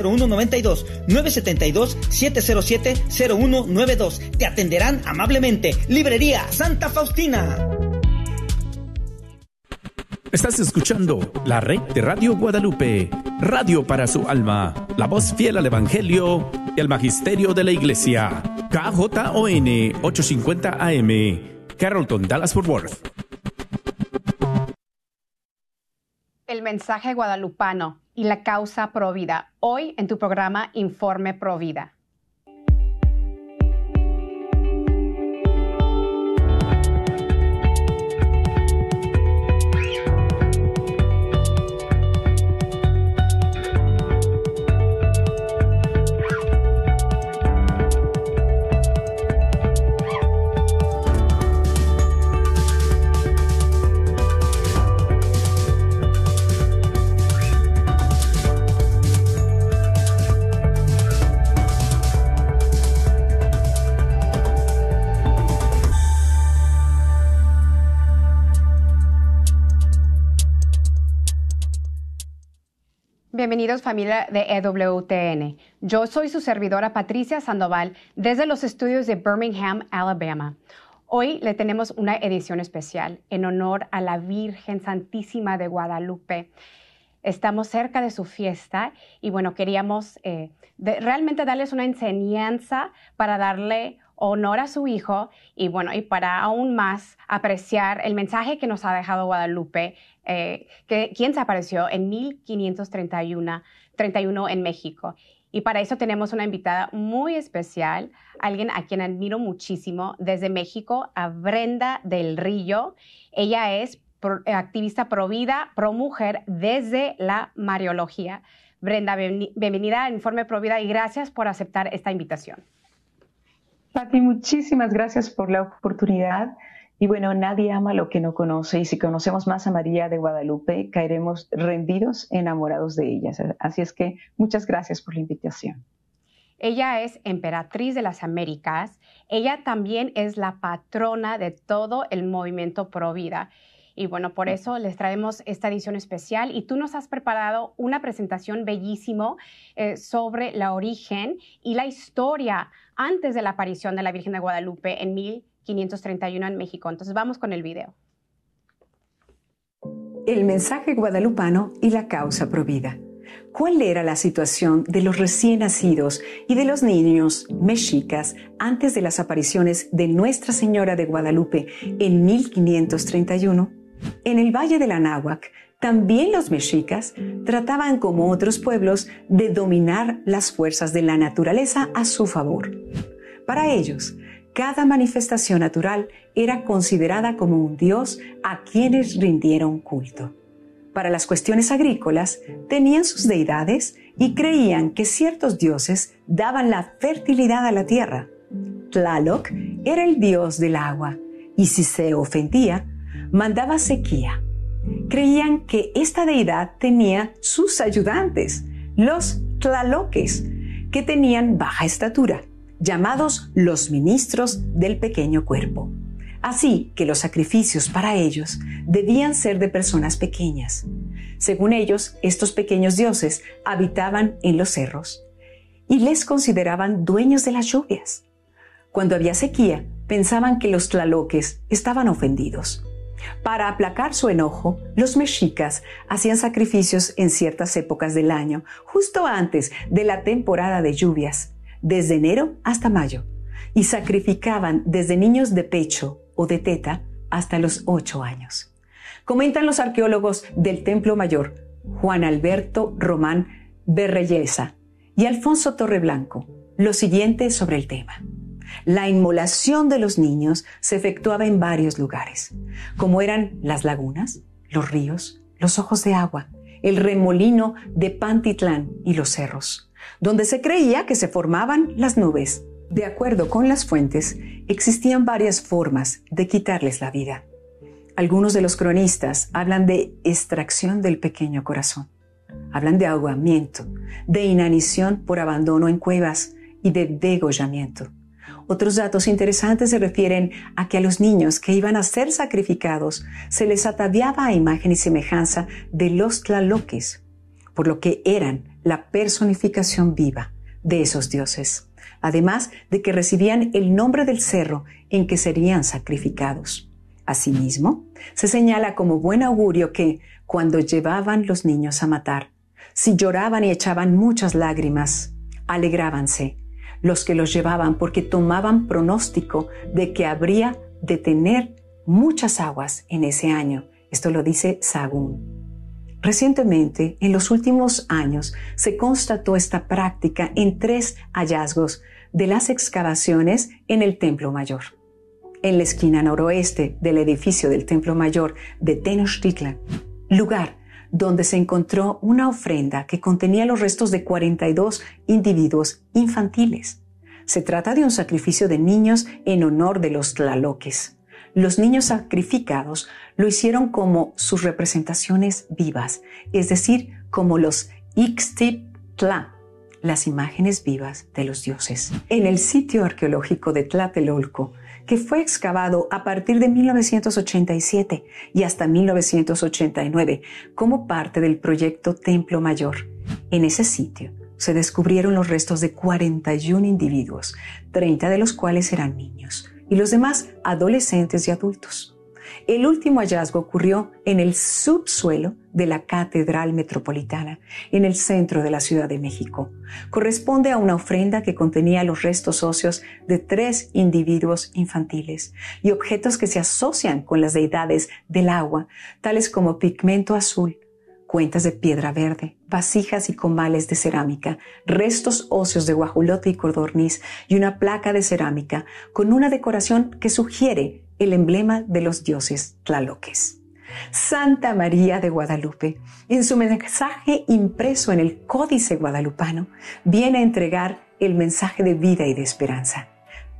0192 972 707 0192. Te atenderán amablemente. Librería Santa Faustina. Estás escuchando la red de Radio Guadalupe, radio para su alma, la voz fiel al Evangelio y al Magisterio de la Iglesia. KJON 850 AM, Carrollton, Dallas Fort Worth. El mensaje guadalupano y la causa Provida, hoy en tu programa Informe Provida. Bienvenidos familia de EWTN. Yo soy su servidora Patricia Sandoval desde los estudios de Birmingham, Alabama. Hoy le tenemos una edición especial en honor a la Virgen Santísima de Guadalupe. Estamos cerca de su fiesta y bueno, queríamos eh, realmente darles una enseñanza para darle honor a su hijo y bueno, y para aún más apreciar el mensaje que nos ha dejado Guadalupe, eh, que, quien se apareció en 1531 31 en México. Y para eso tenemos una invitada muy especial, alguien a quien admiro muchísimo desde México, a Brenda del Río. Ella es activista pro vida, pro mujer desde la Mariología. Brenda, bienvenida a Informe Pro Vida y gracias por aceptar esta invitación. Pati, muchísimas gracias por la oportunidad. Y bueno, nadie ama lo que no conoce y si conocemos más a María de Guadalupe, caeremos rendidos, enamorados de ella. Así es que muchas gracias por la invitación. Ella es emperatriz de las Américas. Ella también es la patrona de todo el movimiento pro vida. Y bueno, por eso les traemos esta edición especial y tú nos has preparado una presentación bellísimo eh, sobre la origen y la historia antes de la aparición de la Virgen de Guadalupe en 1531 en México. Entonces vamos con el video. El mensaje guadalupano y la causa provida. ¿Cuál era la situación de los recién nacidos y de los niños mexicas antes de las apariciones de Nuestra Señora de Guadalupe en 1531? En el Valle del Anáhuac, también los mexicas trataban como otros pueblos de dominar las fuerzas de la naturaleza a su favor. Para ellos, cada manifestación natural era considerada como un dios a quienes rindieron culto. Para las cuestiones agrícolas, tenían sus deidades y creían que ciertos dioses daban la fertilidad a la tierra. Tlaloc era el dios del agua y si se ofendía, mandaba sequía. Creían que esta deidad tenía sus ayudantes, los tlaloques, que tenían baja estatura, llamados los ministros del pequeño cuerpo. Así que los sacrificios para ellos debían ser de personas pequeñas. Según ellos, estos pequeños dioses habitaban en los cerros y les consideraban dueños de las lluvias. Cuando había sequía, pensaban que los tlaloques estaban ofendidos. Para aplacar su enojo, los mexicas hacían sacrificios en ciertas épocas del año, justo antes de la temporada de lluvias, desde enero hasta mayo, y sacrificaban desde niños de pecho o de teta hasta los ocho años. Comentan los arqueólogos del Templo Mayor, Juan Alberto Román Berreyesa y Alfonso Torreblanco, lo siguiente sobre el tema. La inmolación de los niños se efectuaba en varios lugares, como eran las lagunas, los ríos, los ojos de agua, el remolino de Pantitlán y los cerros, donde se creía que se formaban las nubes. De acuerdo con las fuentes, existían varias formas de quitarles la vida. Algunos de los cronistas hablan de extracción del pequeño corazón. Hablan de ahogamiento, de inanición por abandono en cuevas y de degollamiento. Otros datos interesantes se refieren a que a los niños que iban a ser sacrificados se les ataviaba a imagen y semejanza de los tlaloques, por lo que eran la personificación viva de esos dioses, además de que recibían el nombre del cerro en que serían sacrificados. Asimismo, se señala como buen augurio que, cuando llevaban los niños a matar, si lloraban y echaban muchas lágrimas, alegrábanse los que los llevaban porque tomaban pronóstico de que habría de tener muchas aguas en ese año. Esto lo dice Sagún. Recientemente, en los últimos años, se constató esta práctica en tres hallazgos de las excavaciones en el Templo Mayor. En la esquina noroeste del edificio del Templo Mayor de Tenochtitlan, lugar donde se encontró una ofrenda que contenía los restos de 42 individuos infantiles. Se trata de un sacrificio de niños en honor de los tlaloques. Los niños sacrificados lo hicieron como sus representaciones vivas, es decir, como los Ixtip-Tla, las imágenes vivas de los dioses. En el sitio arqueológico de Tlatelolco, que fue excavado a partir de 1987 y hasta 1989 como parte del proyecto Templo Mayor. En ese sitio se descubrieron los restos de 41 individuos, 30 de los cuales eran niños y los demás adolescentes y adultos. El último hallazgo ocurrió en el subsuelo de la Catedral Metropolitana, en el centro de la Ciudad de México. Corresponde a una ofrenda que contenía los restos óseos de tres individuos infantiles y objetos que se asocian con las deidades del agua, tales como pigmento azul, cuentas de piedra verde, vasijas y comales de cerámica, restos óseos de guajulote y codorniz y una placa de cerámica con una decoración que sugiere el emblema de los dioses tlaloques. Santa María de Guadalupe, en su mensaje impreso en el Códice Guadalupano, viene a entregar el mensaje de vida y de esperanza.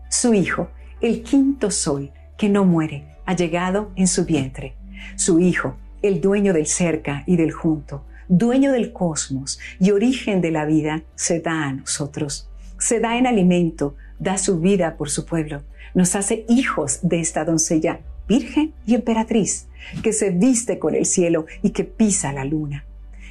Su Hijo, el quinto sol que no muere, ha llegado en su vientre. Su Hijo, el dueño del cerca y del junto, dueño del cosmos y origen de la vida, se da a nosotros. Se da en alimento, da su vida por su pueblo nos hace hijos de esta doncella virgen y emperatriz, que se viste con el cielo y que pisa la luna.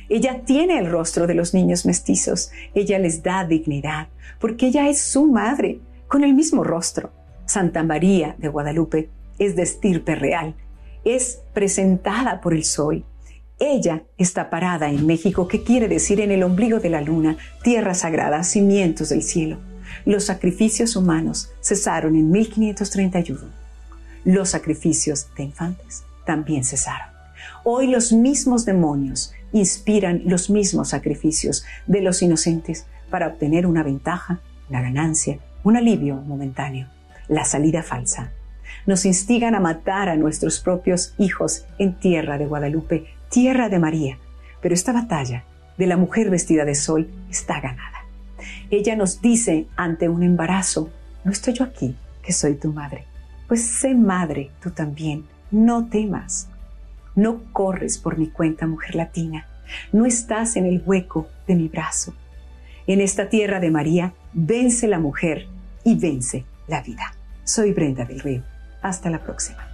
Ella tiene el rostro de los niños mestizos, ella les da dignidad, porque ella es su madre, con el mismo rostro. Santa María de Guadalupe es de estirpe real, es presentada por el sol. Ella está parada en México, que quiere decir en el ombligo de la luna, tierra sagrada, cimientos del cielo. Los sacrificios humanos cesaron en 1531. Los sacrificios de infantes también cesaron. Hoy los mismos demonios inspiran los mismos sacrificios de los inocentes para obtener una ventaja, una ganancia, un alivio momentáneo, la salida falsa. Nos instigan a matar a nuestros propios hijos en tierra de Guadalupe, tierra de María. Pero esta batalla de la mujer vestida de sol está ganada. Ella nos dice ante un embarazo, no estoy yo aquí, que soy tu madre. Pues sé madre tú también, no temas. No corres por mi cuenta, mujer latina, no estás en el hueco de mi brazo. En esta tierra de María, vence la mujer y vence la vida. Soy Brenda del Río. Hasta la próxima.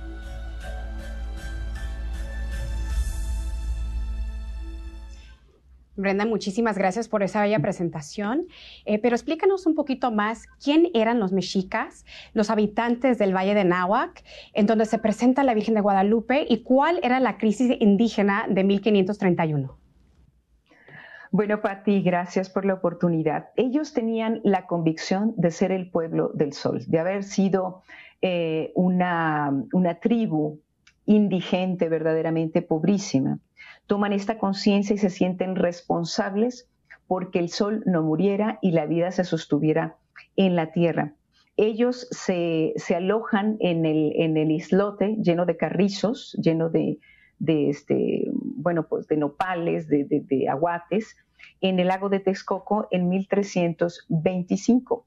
Brenda, muchísimas gracias por esa bella presentación. Eh, pero explícanos un poquito más quién eran los mexicas, los habitantes del Valle de Nahuac, en donde se presenta la Virgen de Guadalupe y cuál era la crisis indígena de 1531. Bueno, Pati, gracias por la oportunidad. Ellos tenían la convicción de ser el pueblo del sol, de haber sido eh, una, una tribu indigente, verdaderamente pobrísima toman esta conciencia y se sienten responsables porque el sol no muriera y la vida se sostuviera en la tierra. Ellos se, alojan en el, en el, islote lleno de carrizos, lleno de, este, bueno, pues de nopales, de, de aguates, en el lago de Texcoco en 1325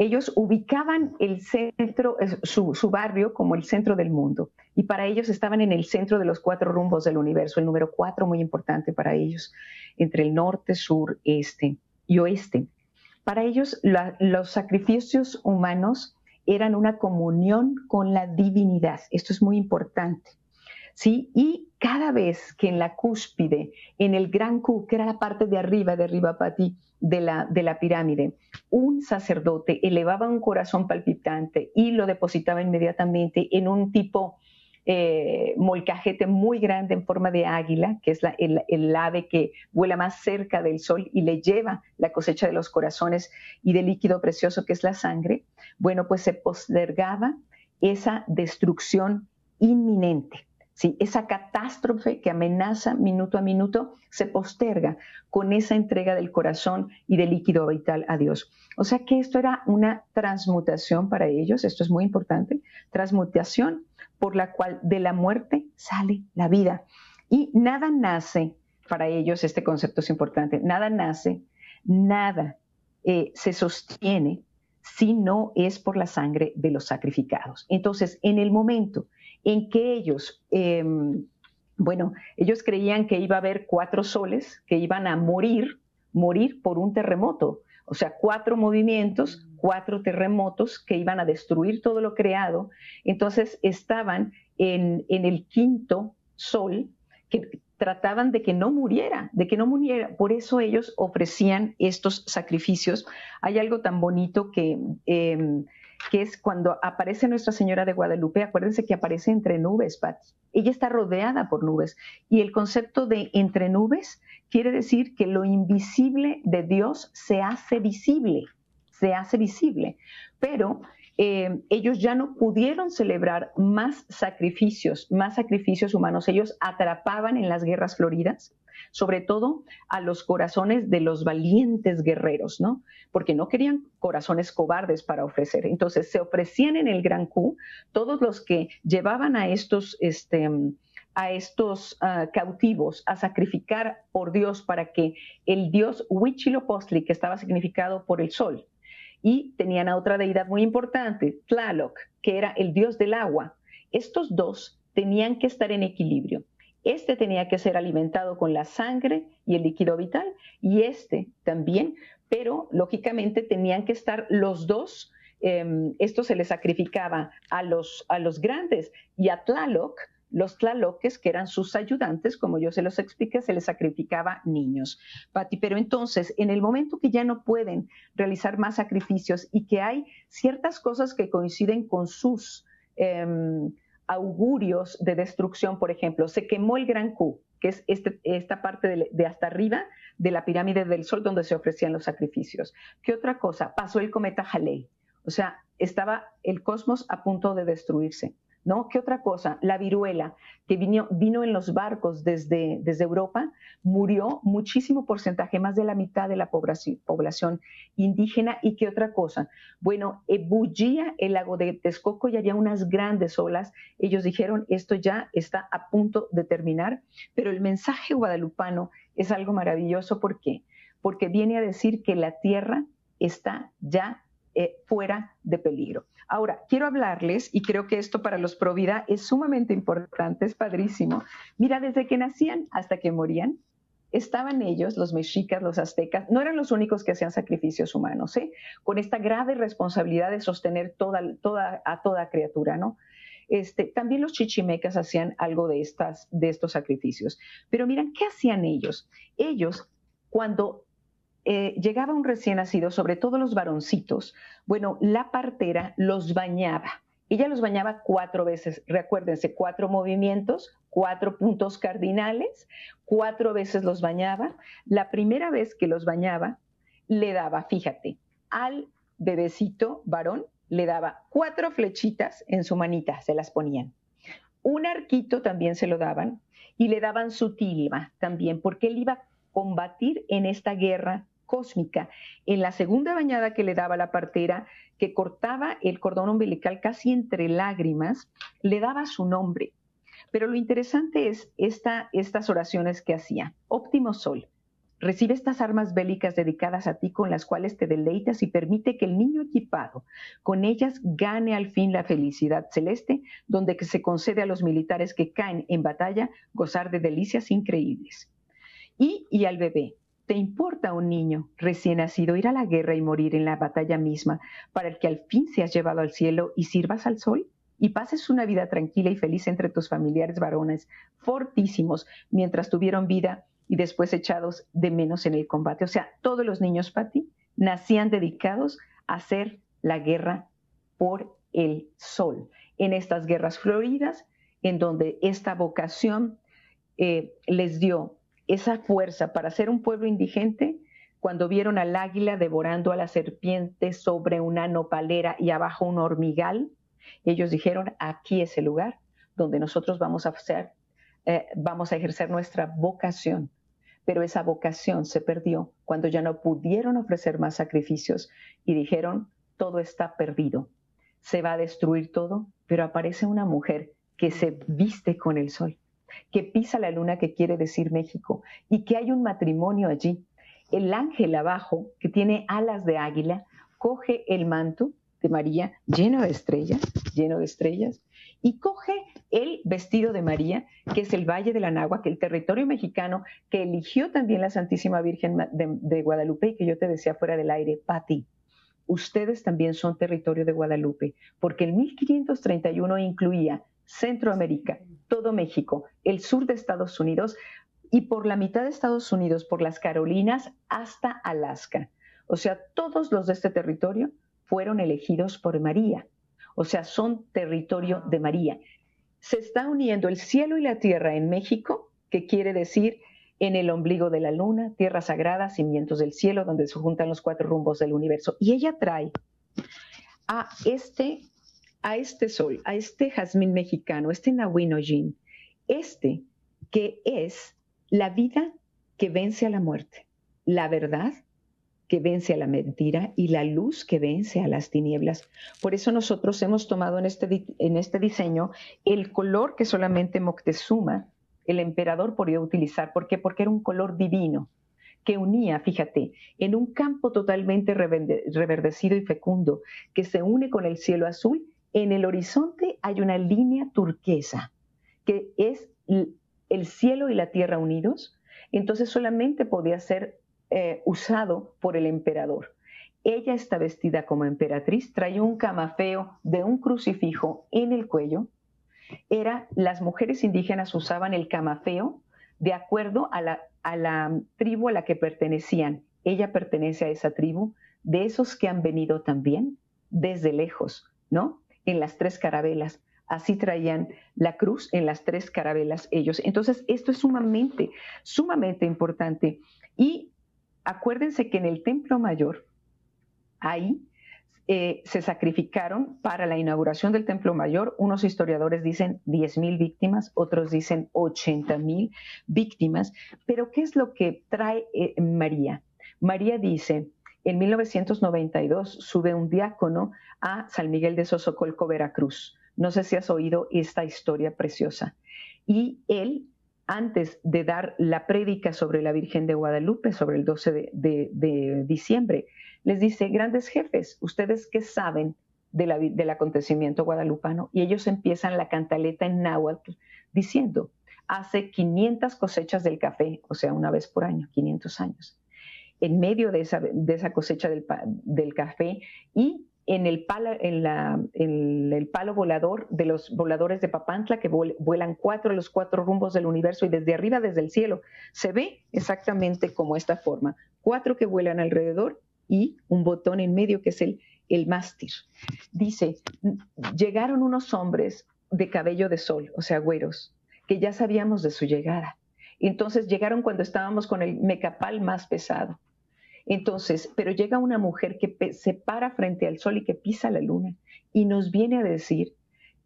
ellos ubicaban el centro, su, barrio como el centro del mundo. Y para ellos estaban en el centro de los cuatro rumbos del universo, el número cuatro muy importante para ellos, entre el norte, sur, este y oeste. Para ellos los sacrificios humanos eran una comunión con la divinidad. Esto es muy importante. ¿sí? Y cada vez que en la cúspide, en el gran Q, que era la parte de arriba, de arriba para ti, de la, de la pirámide, un sacerdote elevaba un corazón palpitante y lo depositaba inmediatamente en un tipo eh, molcajete muy grande en forma de águila, que es el, el, ave que vuela más cerca del sol y le lleva la cosecha de los corazones y del líquido precioso que es la sangre, bueno, pues se postergaba esa destrucción inminente. ¿Sí? Esa catástrofe que amenaza minuto a minuto se posterga con esa entrega del corazón y del líquido vital a Dios. O sea que esto era una transmutación para ellos, esto es muy importante, transmutación por la cual de la muerte sale la vida. Y nada nace, para ellos este concepto es importante, nada nace, nada eh, se sostiene si no es por la sangre de los sacrificados. Entonces, en el momento en que ellos, em, bueno, ellos creían que iba a haber cuatro soles que iban a morir, morir por un terremoto. O sea, cuatro movimientos, cuatro terremotos que iban a destruir todo lo creado. Entonces estaban en, en el quinto sol que trataban de que no muriera, de que no muriera. Por eso ellos ofrecían estos sacrificios. Hay algo tan bonito que, em, que es cuando aparece Nuestra Señora de Guadalupe, acuérdense que aparece entre nubes, Patti. Ella está rodeada por nubes. Y el concepto de entre nubes quiere decir que lo invisible de Dios se hace visible, se hace visible. Pero eh, ellos ya no pudieron celebrar más sacrificios, más sacrificios humanos. Ellos atrapaban en las guerras floridas, sobre todo a los corazones de los valientes guerreros, ¿no? Porque no querían corazones cobardes para ofrecer. Entonces se ofrecían en el Gran Q todos los que llevaban a estos, este, a estos ah, cautivos a sacrificar por Dios para que el dios Huitzilopochtli, que estaba significado por el sol, y tenían a otra deidad muy importante, Tlaloc, que era el dios del agua. Estos dos tenían que estar en equilibrio. Este tenía que ser alimentado con la sangre y el líquido vital y este también, pero lógicamente tenían que estar los dos. Em, esto se le sacrificaba a los, a los grandes y a Tlaloc los tlaloques, que eran sus ayudantes, como yo se los expliqué, se les sacrificaba niños. Pati, pero entonces, en el momento que ya no pueden realizar más sacrificios y que hay ciertas cosas que coinciden con sus em, augurios de destrucción, por ejemplo, se quemó el Gran Q, que es este, esta parte de, hasta arriba de la pirámide del Sol donde se ofrecían los sacrificios. ¿Qué otra cosa? Pasó el cometa Halley. O sea, estaba el cosmos a punto de destruirse. ¿No? ¿Qué otra cosa? La viruela, que vino, vino en los barcos desde, desde, Europa, murió muchísimo porcentaje, más de la mitad de la población, indígena. ¿Y qué otra cosa? Bueno, bullía el lago de Texcoco y había unas grandes olas. Ellos dijeron, esto ya está a punto de terminar, pero el mensaje guadalupano es algo maravilloso. ¿Por qué? Porque viene a decir que la tierra está ya eh, fuera de peligro. Ahora, quiero hablarles, y creo que esto para los Provida es sumamente importante, es padrísimo. Mira, desde que nacían hasta que morían, estaban ellos, los mexicas, los aztecas, no eran los únicos que hacían sacrificios humanos, ¿eh? con esta grave responsabilidad de sostener toda, toda, a toda criatura, ¿no? Este, también los chichimecas hacían algo de, estas, de estos sacrificios. Pero miran, ¿qué hacían ellos? Ellos, cuando eh, llegaba un recién nacido, sobre todo los varoncitos, bueno, la partera los bañaba. Ella los bañaba cuatro veces, recuérdense, cuatro movimientos, cuatro puntos cardinales, cuatro veces los bañaba. La primera vez que los bañaba, le daba, fíjate, al bebecito varón, le daba cuatro flechitas en su manita, se las ponían. Un arquito también se lo daban y le daban su tilma también, porque él iba a combatir en esta guerra cósmica. En la segunda bañada que le daba la partera, que cortaba el cordón umbilical casi entre lágrimas, le daba su nombre. Pero lo interesante es esta, estas oraciones que hacía. Óptimo Sol, recibe estas armas bélicas dedicadas a ti con las cuales te deleitas y permite que el niño equipado con ellas gane al fin la felicidad celeste, donde se concede a los militares que caen en batalla gozar de delicias increíbles. Y, y al bebé, ¿Te importa un niño recién nacido ir a la guerra y morir en la batalla misma para el que al fin seas llevado al cielo y sirvas al sol? y pases una vida tranquila y feliz entre tus familiares varones, fortísimos, mientras tuvieron vida y después echados de menos en el combate. O sea, todos los niños, Pati, nacían dedicados a hacer la guerra por el sol. En estas guerras floridas, en donde esta vocación eh, les dio esa fuerza para ser un pueblo indigente, cuando vieron al águila devorando a la serpiente sobre una nopalera y abajo un hormigal, ellos dijeron, aquí es el lugar donde nosotros vamos a hacer, eh, vamos a ejercer nuestra vocación. Pero esa vocación se perdió cuando ya no pudieron ofrecer más sacrificios y dijeron, todo está perdido, se va a destruir todo, pero aparece una mujer que se viste con el sol, que pisa la luna, que quiere decir México, y que hay un matrimonio allí. El ángel abajo, que tiene alas de águila, coge el manto de María lleno de estrellas, lleno de estrellas, y coge el vestido de María, que es el Valle de la Nagua, que el territorio mexicano que eligió también la Santísima Virgen de, de Guadalupe y que yo te decía fuera del aire, Pati ustedes también son territorio de Guadalupe, porque el 1531 incluía Centroamérica, todo México, el sur de Estados Unidos y por la mitad de Estados Unidos, por las Carolinas hasta Alaska. O sea, todos los de este territorio fueron elegidos por María. O sea, son territorio de María. Se está uniendo el cielo y la tierra en México, que quiere decir en el ombligo de la luna, tierra sagrada, cimientos del cielo, donde se juntan los cuatro rumbos del universo. Y ella trae a este, a este sol, a este jazmín mexicano, este Nahuinojin, este que es la vida que vence a la muerte, la verdad que vence a la mentira y la luz que vence a las tinieblas. Por eso nosotros hemos tomado en este, en este diseño el color que solamente Moctezuma el emperador podía utilizar. ¿Por qué? Porque era un color divino que unía, fíjate, en un campo totalmente reverdecido y fecundo, que se une con el cielo azul, en el horizonte hay una línea turquesa, que es el cielo y la tierra unidos, entonces solamente podía ser eh, usado por el emperador. Ella está vestida como emperatriz, trae un camafeo de un crucifijo en el cuello, era las mujeres indígenas usaban el camafeo de acuerdo a la, a la tribu a la que pertenecían. Ella pertenece a esa tribu, de esos que han venido también desde lejos, ¿no? En las tres carabelas. Así traían la cruz en las tres carabelas ellos. Entonces, esto es sumamente, sumamente importante. Y acuérdense que en el Templo Mayor, ahí eh, se sacrificaron para la inauguración del Templo Mayor. Unos historiadores dicen 10.000 víctimas, otros dicen 80.000 víctimas. Pero ¿qué es lo que trae eh, María? María dice, en 1992 sube un diácono a San Miguel de Sosocolco, Veracruz. No sé si has oído esta historia preciosa. Y él, antes de dar la prédica sobre la Virgen de Guadalupe, sobre el 12 de diciembre, les dice, grandes jefes, ¿ustedes qué saben del acontecimiento guadalupano? Y ellos empiezan la cantaleta en náhuatl diciendo, hace 500 cosechas del café, o sea, una vez por año, 500 años. En medio de esa, de esa cosecha del, del, café y en el, palo, en, la, en el palo volador de los voladores de Papantla que vuelan cuatro los cuatro rumbos del universo y desde arriba, desde el cielo, se ve exactamente como esta forma. Cuatro que vuelan alrededor y un botón en medio que es el, el mástil. Dice, llegaron unos hombres de cabello de sol, o sea, güeros, que ya sabíamos de su llegada. Entonces llegaron cuando estábamos con el mecapal más pesado. Entonces, pero llega una mujer que se para frente al sol y que pisa la luna y nos viene a decir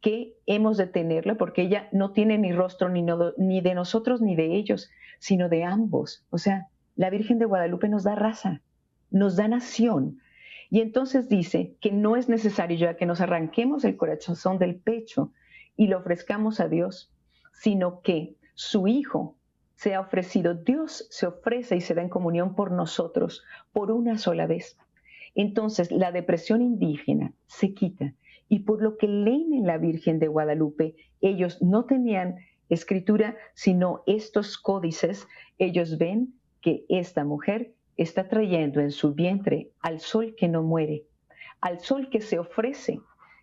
que hemos de tenerla porque ella no tiene ni rostro ni, ni de nosotros ni de ellos, sino de ambos. O sea, la Virgen de Guadalupe nos da raza nos da nación. Y entonces dice que no es necesario ya que nos arranquemos el corazón del pecho y lo ofrezcamos a Dios, sino que su Hijo se ha ofrecido, Dios se ofrece y se da en comunión por nosotros por una sola vez. Entonces la depresión indígena se quita y por lo que leen en la Virgen de Guadalupe, ellos no tenían escritura, sino estos códices, ellos ven que esta mujer está trayendo en su vientre al sol que no muere, al sol que se ofrece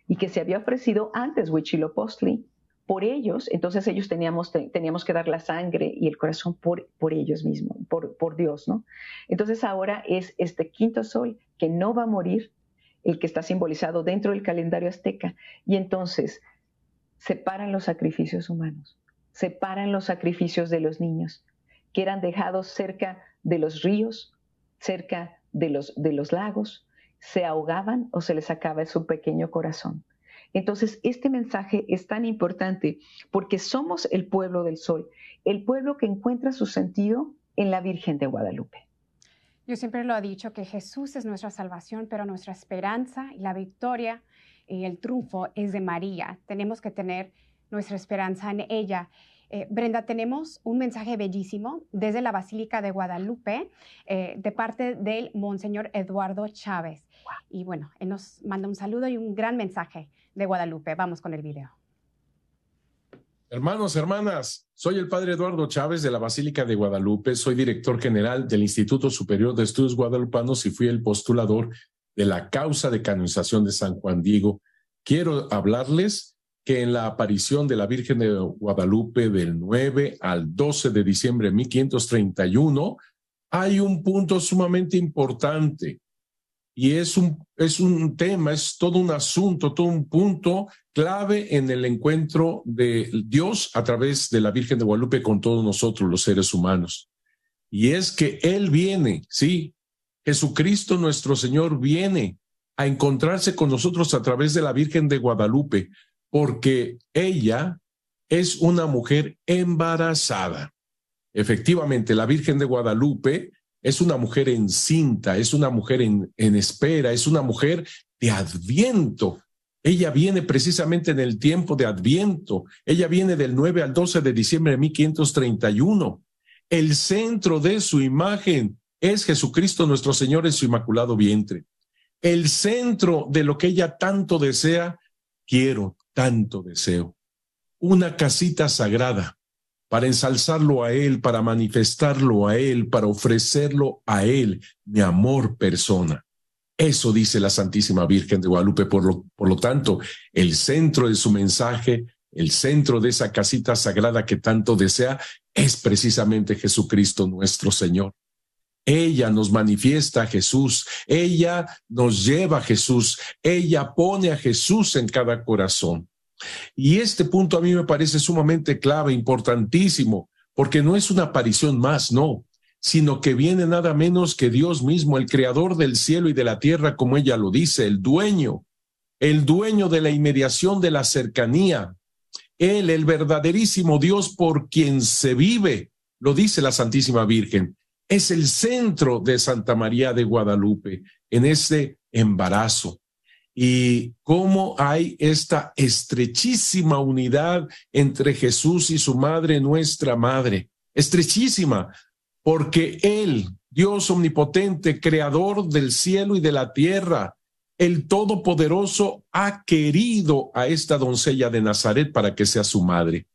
y que se había ofrecido antes Huitzilopochtli por ellos, entonces ellos teníamos, teníamos que dar la sangre y el corazón por, por ellos mismos, por, por Dios, ¿no? Entonces ahora es este quinto sol que no va a morir, el que está simbolizado dentro del calendario azteca, y entonces separan los sacrificios humanos, separan los sacrificios de los niños, que eran dejados cerca de los ríos, cerca de los, de los lagos, se ahogaban o se les sacaba su pequeño corazón. Entonces, este mensaje es tan importante porque somos el pueblo del sol, el pueblo que encuentra su sentido en la Virgen de Guadalupe. Yo siempre lo he dicho que Jesús es nuestra salvación, pero nuestra esperanza y la victoria y el triunfo es de María. Tenemos que tener nuestra esperanza en ella. Eh, Brenda, tenemos un mensaje bellísimo desde la Basílica de Guadalupe eh, de parte del Monseñor Eduardo Chávez. Y bueno, él nos manda un saludo y un gran mensaje de Guadalupe. Vamos con el video. Hermanos, hermanas, soy el padre Eduardo Chávez de la Basílica de Guadalupe, soy director general del Instituto Superior de Estudios Guadalupanos y fui el postulador de la causa de canonización de San Juan Diego. Quiero hablarles que en la aparición de la Virgen de Guadalupe del 9 al 12 de diciembre de 1531 hay un punto sumamente importante. Y es un, es un tema, es todo un asunto, todo un punto clave en el encuentro de Dios a través de la Virgen de Guadalupe con todos nosotros, los seres humanos. Y es que Él viene, sí, Jesucristo nuestro Señor viene a encontrarse con nosotros a través de la Virgen de Guadalupe, porque ella es una mujer embarazada. Efectivamente, la Virgen de Guadalupe es una mujer encinta, es una mujer en, en espera, es una mujer de adviento. Ella viene precisamente en el tiempo de Adviento. Ella viene del 9 al 12 de diciembre de 1531. El centro de su imagen es Jesucristo nuestro Señor en su inmaculado vientre. El centro de lo que ella tanto desea, quiero, tanto deseo. Una casita sagrada, para ensalzarlo a Él, para manifestarlo a Él, para ofrecerlo a Él, mi amor persona. Eso dice la Santísima Virgen de Guadalupe. Por lo, por lo tanto, el centro de su mensaje, el centro de esa casita sagrada que tanto desea, es precisamente Jesucristo nuestro Señor. Ella nos manifiesta a Jesús, ella nos lleva a Jesús, ella pone a Jesús en cada corazón. Y este punto a mí me parece sumamente clave, importantísimo, porque no es una aparición más, no, sino que viene nada menos que Dios mismo, el creador del cielo y de la tierra, como ella lo dice, el dueño, el dueño de la inmediación de la cercanía, Él, el verdaderísimo Dios por quien se vive, lo dice la Santísima Virgen, es el centro de Santa María de Guadalupe en ese embarazo y cómo hay esta estrechísima unidad entre Jesús y su madre, nuestra madre. Estrechísima, porque Él, Dios omnipotente, creador del cielo y de la tierra, el Todopoderoso, ha querido a esta doncella de Nazaret para que sea su madre.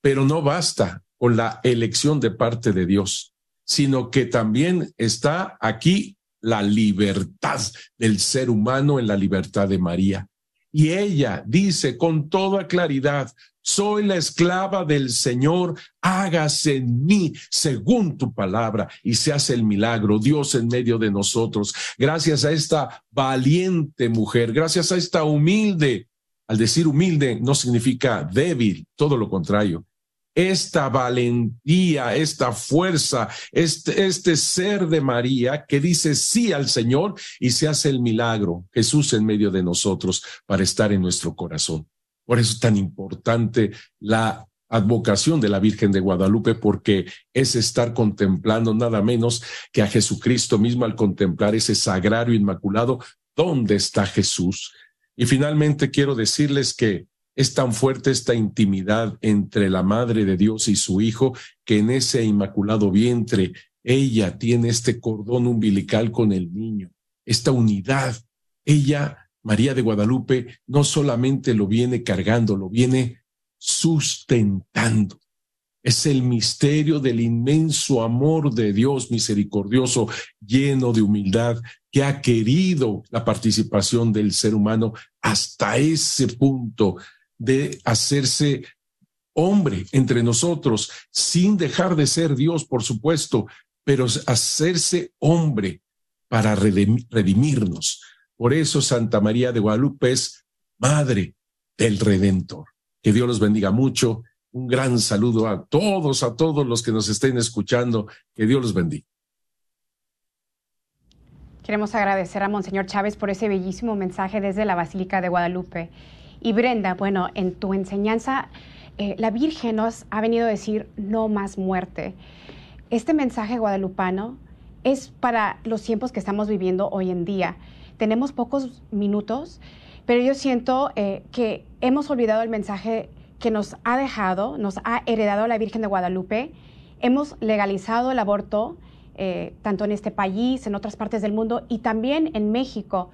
Pero no basta con la elección de parte de Dios, sino que también está aquí la libertad del ser humano en la libertad de María. Y ella dice con toda claridad, soy la esclava del Señor, hágase en mí según tu palabra y se hace el milagro, Dios en medio de nosotros. Gracias a esta valiente mujer, gracias a esta humilde, al decir humilde no significa débil, todo lo contrario, esta valentía, esta fuerza, este, este ser de María que dice sí al Señor y se hace el milagro, Jesús en medio de nosotros para estar en nuestro corazón. Por eso es tan importante la advocación de la Virgen de Guadalupe, porque es estar contemplando nada menos que a Jesucristo mismo al contemplar ese sagrario inmaculado, ¿dónde está Jesús? Y finalmente quiero decirles que es tan fuerte esta intimidad entre la Madre de Dios y su Hijo que en ese inmaculado vientre ella tiene este cordón umbilical con el niño, esta unidad. Ella, María de Guadalupe, no solamente lo viene cargando, lo viene sustentando. Es el misterio del inmenso amor de Dios misericordioso, lleno de humildad, que ha querido la participación del ser humano hasta ese punto de hacerse hombre entre nosotros, sin dejar de ser Dios, por supuesto, pero hacerse hombre para redimirnos. Por eso Santa María de Guadalupe es Madre del Redentor. Que Dios los bendiga mucho. Un gran saludo a todos, a todos los que nos estén escuchando. Que Dios los bendiga. Queremos agradecer a Monseñor Chávez por ese bellísimo mensaje desde la Basílica de Guadalupe. Y Brenda, bueno, en tu enseñanza, eh, la Virgen nos ha venido a decir no más muerte. Este mensaje guadalupano es para los tiempos que estamos viviendo hoy en día. Tenemos pocos minutos, pero yo siento eh, que hemos olvidado el mensaje que nos ha dejado, nos ha heredado la Virgen de Guadalupe. Hemos legalizado el aborto, eh, tanto en este país, en otras partes del mundo y también en México.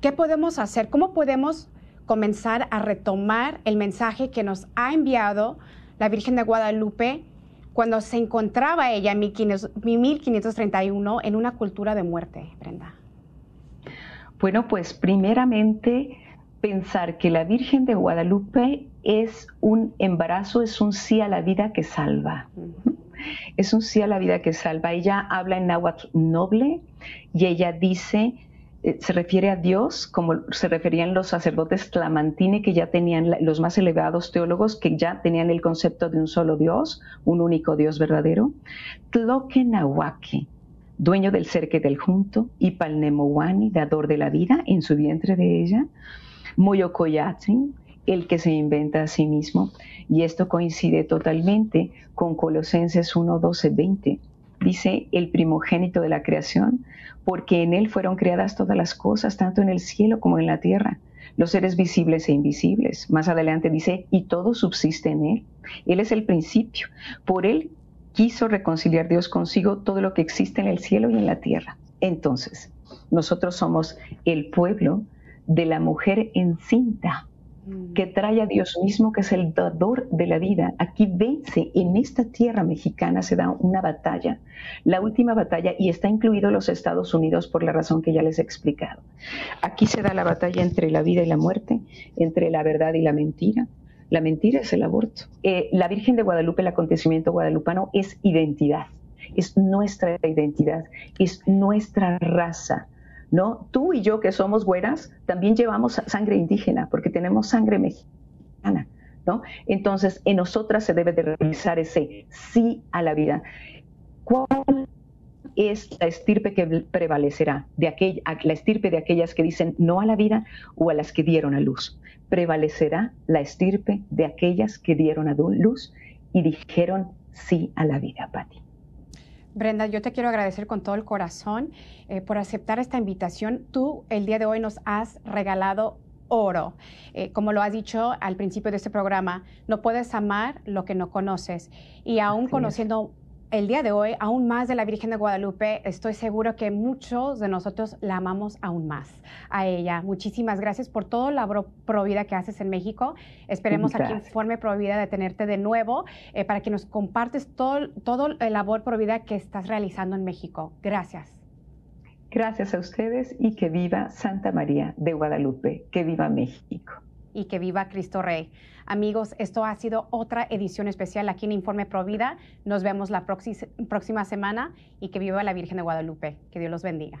¿Qué podemos hacer? ¿Cómo podemos comenzar a retomar el mensaje que nos ha enviado la Virgen de Guadalupe cuando se encontraba ella en 1531 en una cultura de muerte, Brenda? Bueno, pues primeramente pensar que la Virgen de Guadalupe es un embarazo, es un sí a la vida que salva. Es un sí a la vida que salva. Ella habla en náhuatl noble y ella dice se refiere a Dios como se referían los sacerdotes tlamantine que ya tenían los más elevados teólogos que ya tenían el concepto de un solo Dios, un único Dios verdadero. Tloquenahuaque, dueño del ser que del junto, y Palnemowani, dador de la vida en su vientre de ella. Moyocoyatzin, el que se inventa a sí mismo. Y esto coincide totalmente con Colosenses 1, 12, 20 dice el primogénito de la creación, porque en él fueron creadas todas las cosas, tanto en el cielo como en la tierra, los seres visibles e invisibles. Más adelante dice, y todo subsiste en él. Él es el principio. Por él quiso reconciliar Dios consigo todo lo que existe en el cielo y en la tierra. Entonces, nosotros somos el pueblo de la mujer encinta. Que trae a Dios mismo, que es el dador de la vida. Aquí vence, en esta tierra mexicana se da una batalla, la última batalla, y está incluido los Estados Unidos por la razón que ya les he explicado. Aquí se da la batalla entre la vida y la muerte, entre la verdad y la mentira. La mentira es el aborto. Eh, la Virgen de Guadalupe, el acontecimiento guadalupano, es identidad, es nuestra identidad, es nuestra raza ¿no? Tú y yo que somos güeras también llevamos sangre indígena porque tenemos sangre mexicana, ¿no? Entonces, en nosotras se debe de realizar ese sí a la vida. ¿Cuál es la estirpe que prevalecerá? De aquella, la estirpe de aquellas que dicen no a la vida o a las que dieron a luz. Prevalecerá la estirpe de aquellas que dieron a luz y dijeron sí a la vida, Pati. Brenda, yo te quiero agradecer con todo el corazón eh, por aceptar esta invitación. Tú el día de hoy nos has regalado oro. Eh, como lo has dicho al principio de este programa, no puedes amar lo que no conoces. Y aún conociendo el día de hoy, aún más de la Virgen de Guadalupe, estoy seguro que muchos de nosotros la amamos aún más a ella. Muchísimas gracias por todo la provida que haces en México. Esperemos aquí en Informe Provida de tenerte de nuevo eh, para que nos compartes todo, todo el labor provida que estás realizando en México. Gracias. Gracias a ustedes y que viva Santa María de Guadalupe, que viva México. Y que viva Cristo Rey. Amigos, esto ha sido otra edición especial aquí en Informe Provida. Nos vemos la próxima semana y que viva la Virgen de Guadalupe. Que Dios los bendiga.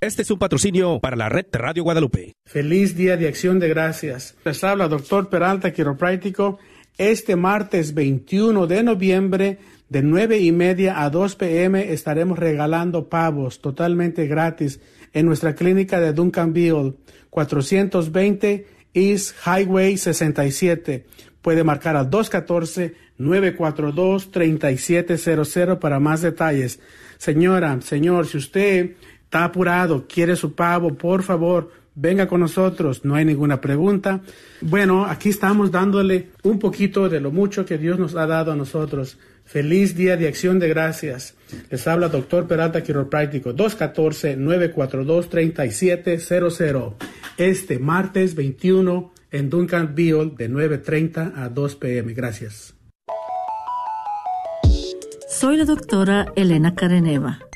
Este es un patrocinio para la red Radio Guadalupe. Feliz Día de Acción de Gracias. Les habla doctor Peralta, quiropráctico. Este martes 21 de noviembre, de 9 y media a 2 pm, estaremos regalando pavos totalmente gratis en nuestra clínica de Duncanville, 420 East Highway 67. Puede marcar al 214-942-3700 para más detalles. Señora, señor, si usted está apurado, quiere su pavo, por favor, venga con nosotros, no hay ninguna pregunta. Bueno, aquí estamos dándole un poquito de lo mucho que Dios nos ha dado a nosotros. Feliz día de acción de gracias. Les habla doctor Peralta Quiropráctico, 214-942-3700. Este martes 21 en Duncan Bill de 9.30 a 2 pm. Gracias. Soy la doctora Elena Careneva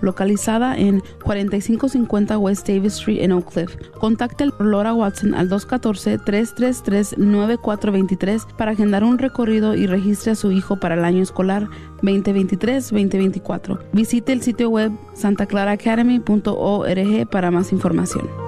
localizada en 4550 West Davis Street en Oak Cliff. Contacte a Laura Watson al 214-333-9423 para agendar un recorrido y registre a su hijo para el año escolar 2023-2024. Visite el sitio web santaclaraacademy.org para más información.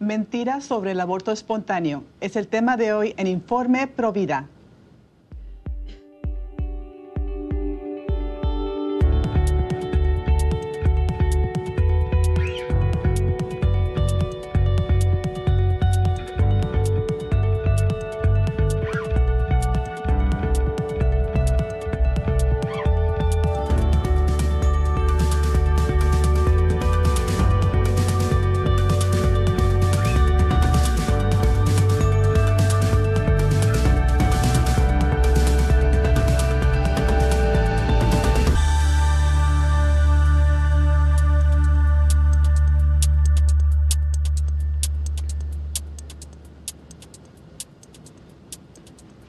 Mentiras sobre el aborto espontáneo es el tema de hoy en Informe Provida.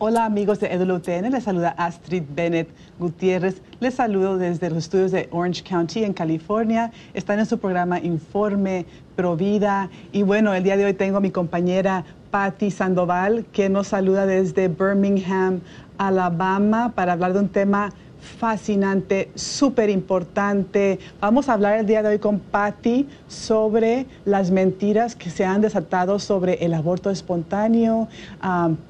Hola amigos de EWTN, les saluda Astrid Bennett Gutiérrez. Les saludo desde los estudios de Orange County en California. Están en su programa Informe Provida. Y bueno, el día de hoy tengo a mi compañera Patti Sandoval que nos saluda desde Birmingham, Alabama, para hablar de un tema fascinante, súper importante. Vamos a hablar el día de hoy con Patty sobre las mentiras que se han desatado sobre el aborto espontáneo,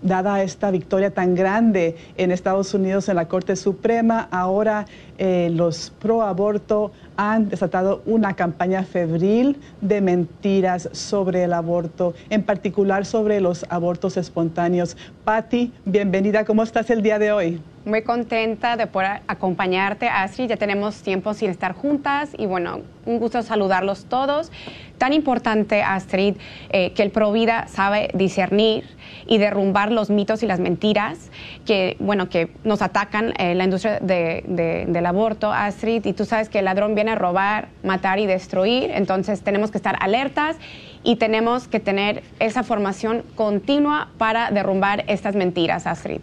dada esta victoria tan grande en Estados Unidos en la Corte Suprema. Ahora eh, los pro aborto han desatado una campaña febril de mentiras sobre el aborto, en particular sobre los abortos espontáneos. Patty, bienvenida. ¿Cómo estás el día de hoy? Muy contenta de poder acompañarte, Astrid. Ya tenemos tiempo sin estar juntas y bueno, un gusto saludarlos todos. Tan importante, Astrid, eh, que el Provida sabe discernir y derrumbar los mitos y las mentiras que, bueno, que nos atacan en la industria del aborto, Astrid. Y tú sabes que el ladrón viene a robar, matar y destruir. Entonces tenemos que estar alertas y tenemos que tener esa formación continua para derrumbar estas mentiras, Astrid.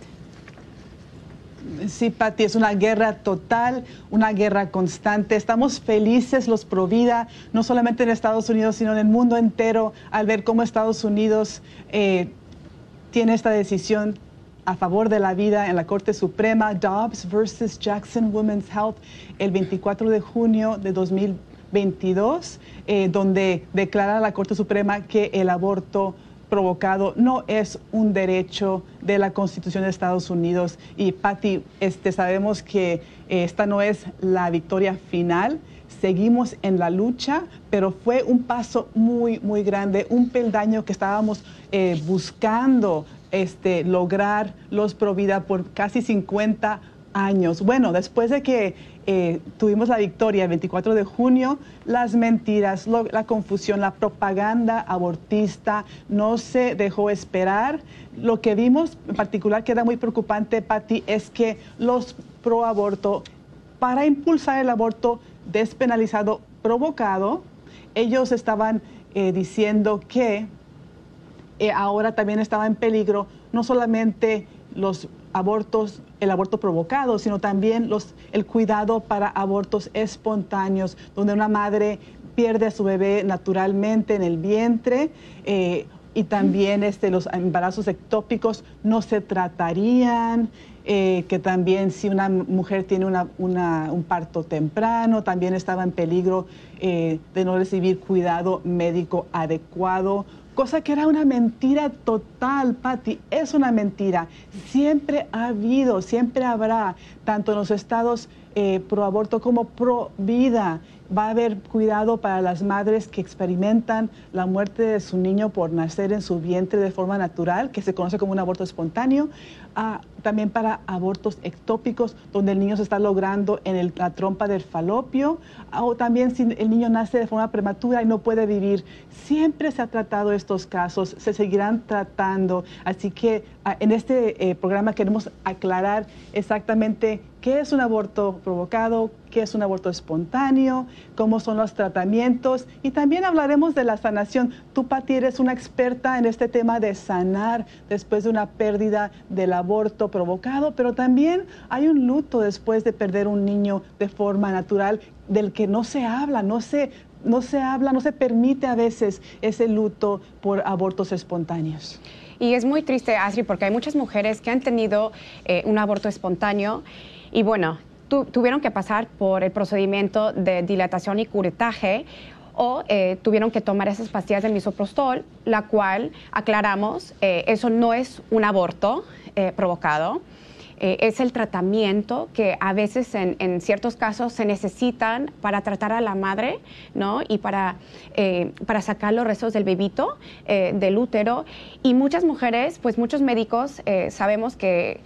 Sí, Patti, es una guerra total, una guerra constante. Estamos felices los Provida, no solamente en Estados Unidos, sino en el mundo entero, al ver cómo Estados Unidos eh, tiene esta decisión a favor de la vida en la Corte Suprema, Dobbs versus Jackson Women's Health, el 24 de junio de 2022, eh, donde declara la Corte Suprema que el aborto provocado no es un derecho de la Constitución de Estados Unidos. Y Patti, este, sabemos que eh, esta no es la victoria final. Seguimos en la lucha, pero fue un paso muy, muy grande, un peldaño que estábamos eh, buscando este, lograr los Provida por casi 50 años. Bueno, después de que eh, tuvimos la victoria el 24 de junio, las mentiras, la confusión, la propaganda abortista no se dejó esperar. Lo que vimos en particular que era muy preocupante, Patti, es que los pro aborto, para impulsar el aborto despenalizado provocado, ellos estaban eh, diciendo que eh, ahora también estaba en peligro no solamente los abortos, el aborto provocado, sino también los, el cuidado para abortos espontáneos, donde una madre pierde a su bebé naturalmente en el vientre. Eh, y también este, los embarazos ectópicos no se tratarían, eh, que también si una mujer tiene un parto temprano, también estaba en peligro eh, de no recibir cuidado médico adecuado cosa que era una mentira total, Patti, es una mentira. Siempre ha habido, siempre habrá, tanto en los estados eh, pro aborto como pro vida, va a haber cuidado para las madres que experimentan la muerte de su niño por nacer en su vientre de forma natural, que se conoce como un aborto espontáneo, también para abortos ectópicos, donde el niño se está logrando en la trompa del falopio, o también si el niño nace de forma prematura y no puede vivir. Siempre se ha tratado estos casos, se seguirán tratando. Así que en este eh, programa queremos aclarar exactamente qué es un aborto provocado, qué es un aborto espontáneo, cómo son los tratamientos y también hablaremos de la sanación. Tú, Pati, eres una experta en este tema de sanar después de una pérdida del aborto provocado, pero también hay un luto después de perder un niño de forma natural del que no se habla, no se, no se habla, no se permite a veces ese luto por abortos espontáneos. Y es muy triste, Asri, porque hay muchas mujeres que han tenido eh, un aborto espontáneo y bueno, tuvieron que pasar por el procedimiento de dilatación y curetaje o eh, tuvieron que tomar esas pastillas de misoprostol, la cual, aclaramos, eh, eso no es un aborto eh, provocado. es el tratamiento que a veces en, ciertos casos se necesitan para tratar a la madre ¿no? y para, para sacar los restos del bebito, del útero. Y muchas mujeres, pues muchos médicos sabemos que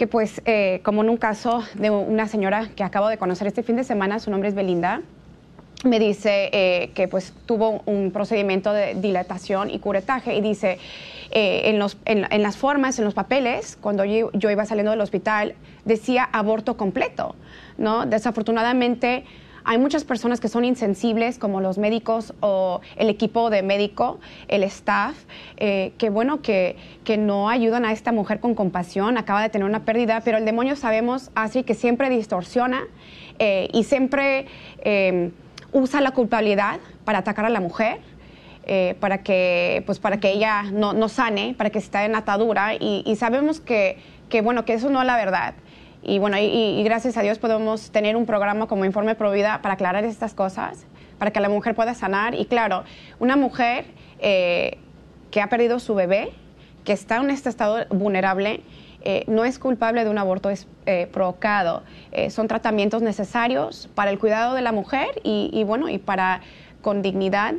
que pues eh, como en un caso de una señora que acabo de conocer este fin de semana, su nombre es Belinda, me dice eh, que pues tuvo un procedimiento de dilatación y curetaje y dice eh, en, los, en, las formas, en los papeles, cuando yo, iba saliendo del hospital, decía aborto completo, ¿no? Desafortunadamente hay muchas personas que son insensibles, como los médicos o el equipo de médico, el staff, eh, que bueno, que, que no ayudan a esta mujer con compasión, acaba de tener una pérdida, pero el demonio sabemos, así que siempre distorsiona y siempre eh, usa la culpabilidad para atacar a la mujer. para que pues para que ella no, no sane, para que esté en atadura y, y sabemos que, que bueno que eso no es la verdad. Y bueno, y, gracias a Dios podemos tener un programa como Informe Provida para aclarar estas cosas, para que la mujer pueda sanar. Y claro, una mujer eh, que ha perdido su bebé, que está en este estado vulnerable, eh, no es culpable de un aborto eh, provocado. son tratamientos necesarios para el cuidado de la mujer y, bueno, y para con dignidad,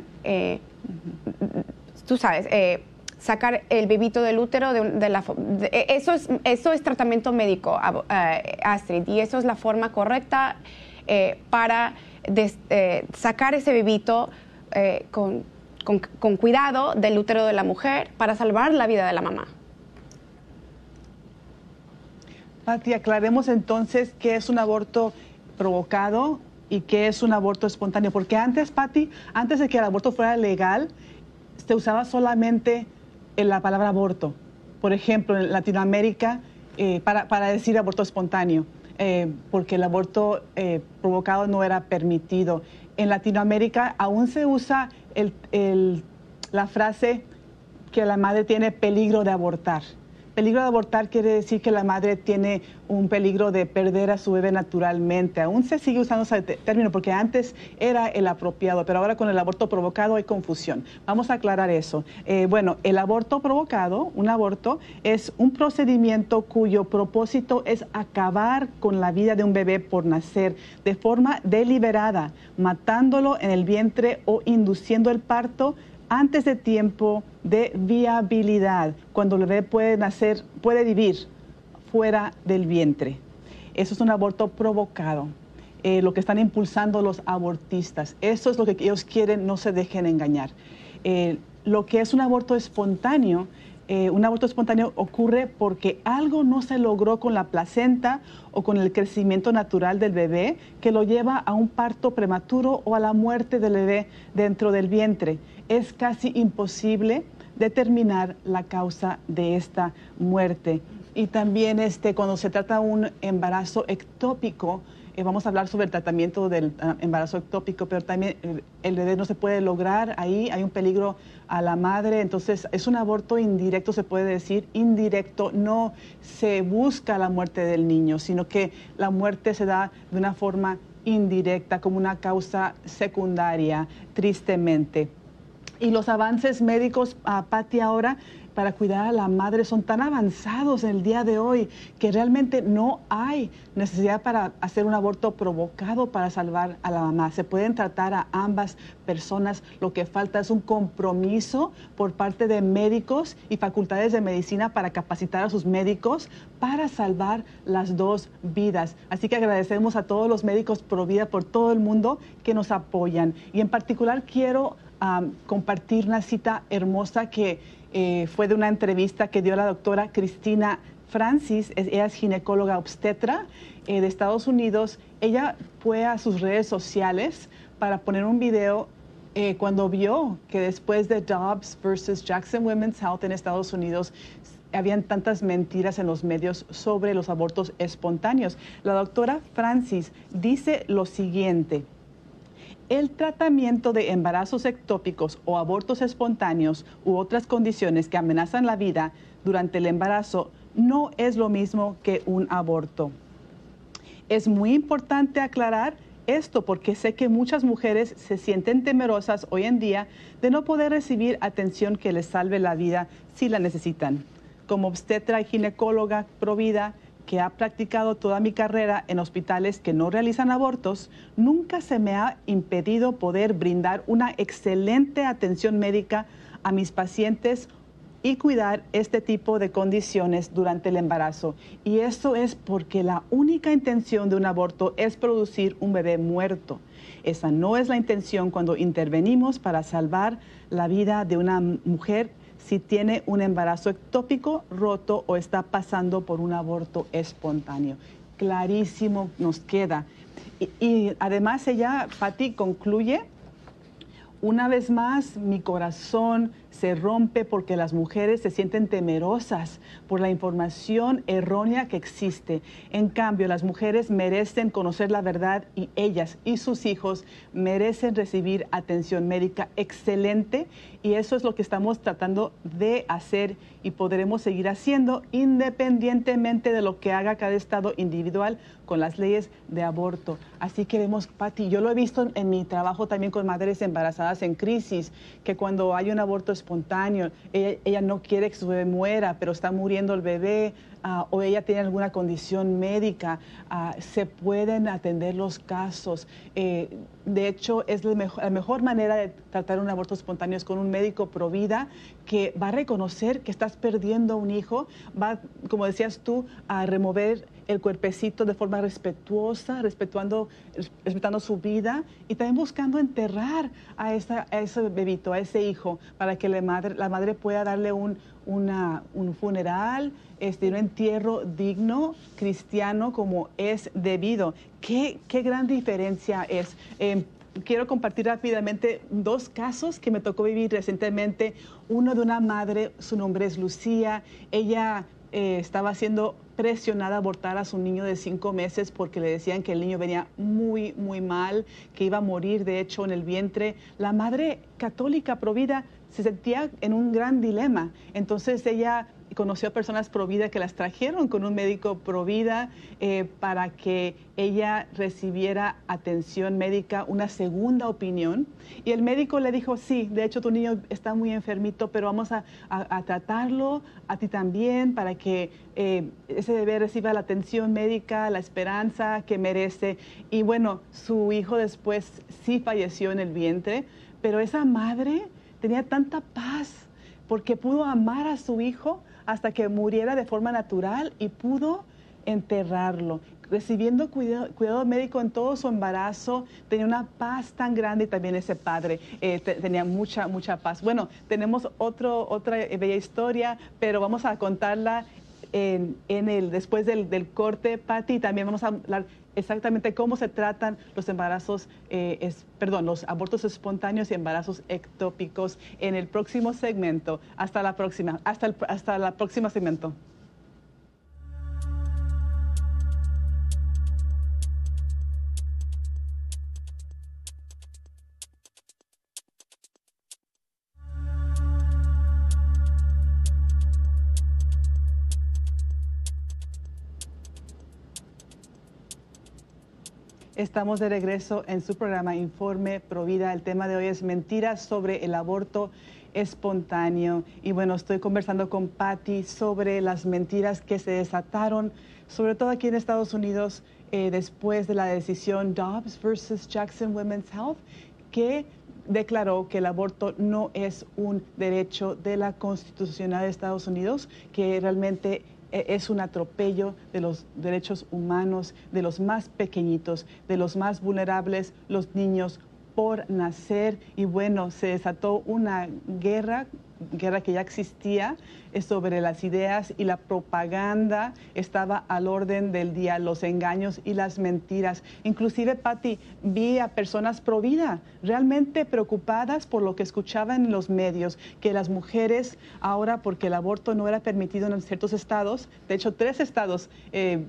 tú sabes, sacar el bebito del útero de, la eso es eso es tratamiento médico Astrid y eso es la forma correcta para sacar ese bebito con, con cuidado del útero de la mujer para salvar la vida de la mamá. Pati, aclaremos entonces qué es un aborto provocado y qué es un aborto espontáneo. Porque antes, Patti, antes de que el aborto fuera legal, se usaba solamente la palabra aborto. Por ejemplo, en Latinoamérica, eh, para, decir aborto espontáneo, eh, porque el aborto eh, provocado no era permitido. En Latinoamérica aún se usa la frase que la madre tiene peligro de abortar. Peligro de abortar quiere decir que la madre tiene un peligro de perder a su bebé naturalmente. Aún se sigue usando ese término porque antes era el apropiado, pero ahora con el aborto provocado hay confusión. Vamos a aclarar eso. Eh, bueno, el aborto provocado, un aborto, es un procedimiento cuyo propósito es acabar con la vida de un bebé por nacer de forma deliberada, matándolo en el vientre o induciendo el parto antes de tiempo de viabilidad, cuando el bebé puede nacer, puede vivir fuera del vientre. Eso es un aborto provocado. Eh, lo que están impulsando los abortistas. Eso es lo que ellos quieren, no se dejen engañar. Eh, lo que es un aborto espontáneo eh, un aborto espontáneo ocurre porque algo no se logró con la placenta o con el crecimiento natural del bebé que lo lleva a un parto prematuro o a la muerte del bebé dentro del vientre. Es casi imposible determinar la causa de esta muerte. Y también este, cuando se trata de un embarazo ectópico, eh, vamos a hablar sobre el tratamiento del ah, embarazo ectópico, pero también eh, el bebé no se puede lograr ahí, hay un peligro a la madre, entonces es un aborto indirecto, se puede decir, indirecto, no se busca la muerte del niño, sino que la muerte se da de una forma indirecta, como una causa secundaria, tristemente. Y los avances médicos, a ah, Patti, ahora para cuidar a la madre son tan avanzados en el día de hoy que realmente no hay necesidad para hacer un aborto provocado para salvar a la mamá. Se pueden tratar a ambas personas. Lo que falta es un compromiso por parte de médicos y facultades de medicina para capacitar a sus médicos para salvar las dos vidas. Así que agradecemos a todos los médicos pro vida por todo el mundo que nos apoyan. Y en particular quiero compartir una cita hermosa que eh, fue de una entrevista que dio la doctora Cristina Francis, ella es ginecóloga obstetra eh, de Estados Unidos. Ella fue a sus redes sociales para poner un video eh, cuando vio que después de Dobbs versus Jackson Women's Health en Estados Unidos, habían tantas mentiras en los medios sobre los abortos espontáneos. La doctora Francis dice lo siguiente. El tratamiento de embarazos ectópicos o abortos espontáneos u otras condiciones que amenazan la vida durante el embarazo no es lo mismo que un aborto. Es muy importante aclarar esto porque sé que muchas mujeres se sienten temerosas hoy en día de no poder recibir atención que les salve la vida si la necesitan. Como obstetra y ginecóloga provida, que ha practicado toda mi carrera en hospitales que no realizan abortos, nunca se me ha impedido poder brindar una excelente atención médica a mis pacientes y cuidar este tipo de condiciones durante el embarazo. Y eso es porque la única intención de un aborto es producir un bebé muerto. Esa no es la intención cuando intervenimos para salvar la vida de una mujer si tiene un embarazo ectópico roto o está pasando por un aborto espontáneo. Clarísimo nos queda. Y, además ella, Patti, concluye, una vez más mi corazón se rompe porque las mujeres se sienten temerosas por la información errónea que existe. En cambio, las mujeres merecen conocer la verdad y ellas y sus hijos merecen recibir atención médica excelente y eso es lo que estamos tratando de hacer y podremos seguir haciendo independientemente de lo que haga cada estado individual con las leyes de aborto. Así que vemos, Patti, yo lo he visto en mi trabajo también con madres embarazadas en crisis, que cuando hay un aborto espontáneo, ella, no quiere que su bebé muera, pero está muriendo el bebé, ah, o ella tiene alguna condición médica, ah, se pueden atender los casos. Eh, de hecho, es la mejor, la mejor, manera de tratar un aborto espontáneo es con un médico pro vida que va a reconocer que estás perdiendo un hijo, va, como decías tú, a remover el cuerpecito de forma respetuosa, respetando, respetando su vida y también buscando enterrar a, esa, a ese bebito, a ese hijo, para que la madre, la madre pueda darle un, una, un funeral, este, un entierro digno, cristiano, como es debido. ¿Qué, qué gran diferencia es? Em, quiero compartir rápidamente dos casos que me tocó vivir recientemente. Uno de una madre, su nombre es Lucía. Ella eh, estaba siendo presionada a abortar a su niño de cinco meses porque le decían que el niño venía muy, muy mal, que iba a morir de hecho en el vientre. La madre católica provida se sentía en un gran dilema. Entonces ella conoció a personas Provida que las trajeron con un médico Provida eh, para que ella recibiera atención médica, una segunda opinión. Y el médico le dijo, sí, de hecho tu niño está muy enfermito, pero vamos a, tratarlo a ti también para que eh, ese bebé reciba la atención médica, la esperanza que merece. Y bueno, su hijo después sí falleció en el vientre, pero esa madre tenía tanta paz porque pudo amar a su hijo hasta que muriera de forma natural y pudo enterrarlo. Recibiendo cuidado, médico en todo su embarazo, tenía una paz tan grande y también ese padre eh, tenía mucha, mucha paz. Bueno, tenemos otra bella historia, pero vamos a contarla en, el, después del, del corte, Patti. También vamos a hablar exactamente cómo se tratan los embarazos, eh, perdón, los abortos espontáneos y embarazos ectópicos en el próximo segmento. Hasta la próxima, hasta el hasta la próxima segmento. Estamos de regreso en su programa Informe Provida. El tema de hoy es mentiras sobre el aborto espontáneo. Y bueno, estoy conversando con Patty sobre las mentiras que se desataron, sobre todo aquí en Estados Unidos, eh, después de la decisión Dobbs versus Jackson Women's Health, que declaró que el aborto no es un derecho de la Constitucional de Estados Unidos, que realmente es un atropello de los derechos humanos de los más pequeñitos, de los más vulnerables, los niños por nacer. Y bueno, se desató una guerra guerra que ya existía sobre las ideas y la propaganda estaba al orden del día, los engaños y las mentiras. Inclusive, Patti, vi a personas pro vida realmente preocupadas por lo que escuchaban en los medios, que las mujeres ahora, porque el aborto no era permitido en ciertos estados, de hecho tres estados eh,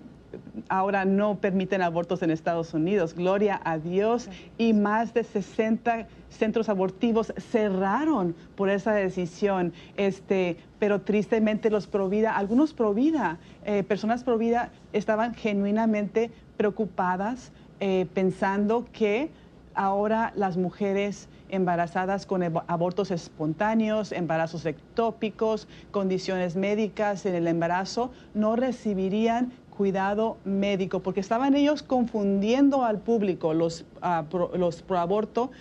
ahora no permiten abortos en Estados Unidos. Gloria a Dios. Y más de 60 centros abortivos cerraron por esa decisión. Este, pero tristemente los Provida, algunos Provida, eh, personas Provida estaban genuinamente preocupadas eh, pensando que ahora las mujeres embarazadas con abortos espontáneos, embarazos ectópicos, condiciones médicas en el embarazo, no recibirían cuidado médico, porque estaban ellos confundiendo al público, los, uh, pro, los aborto,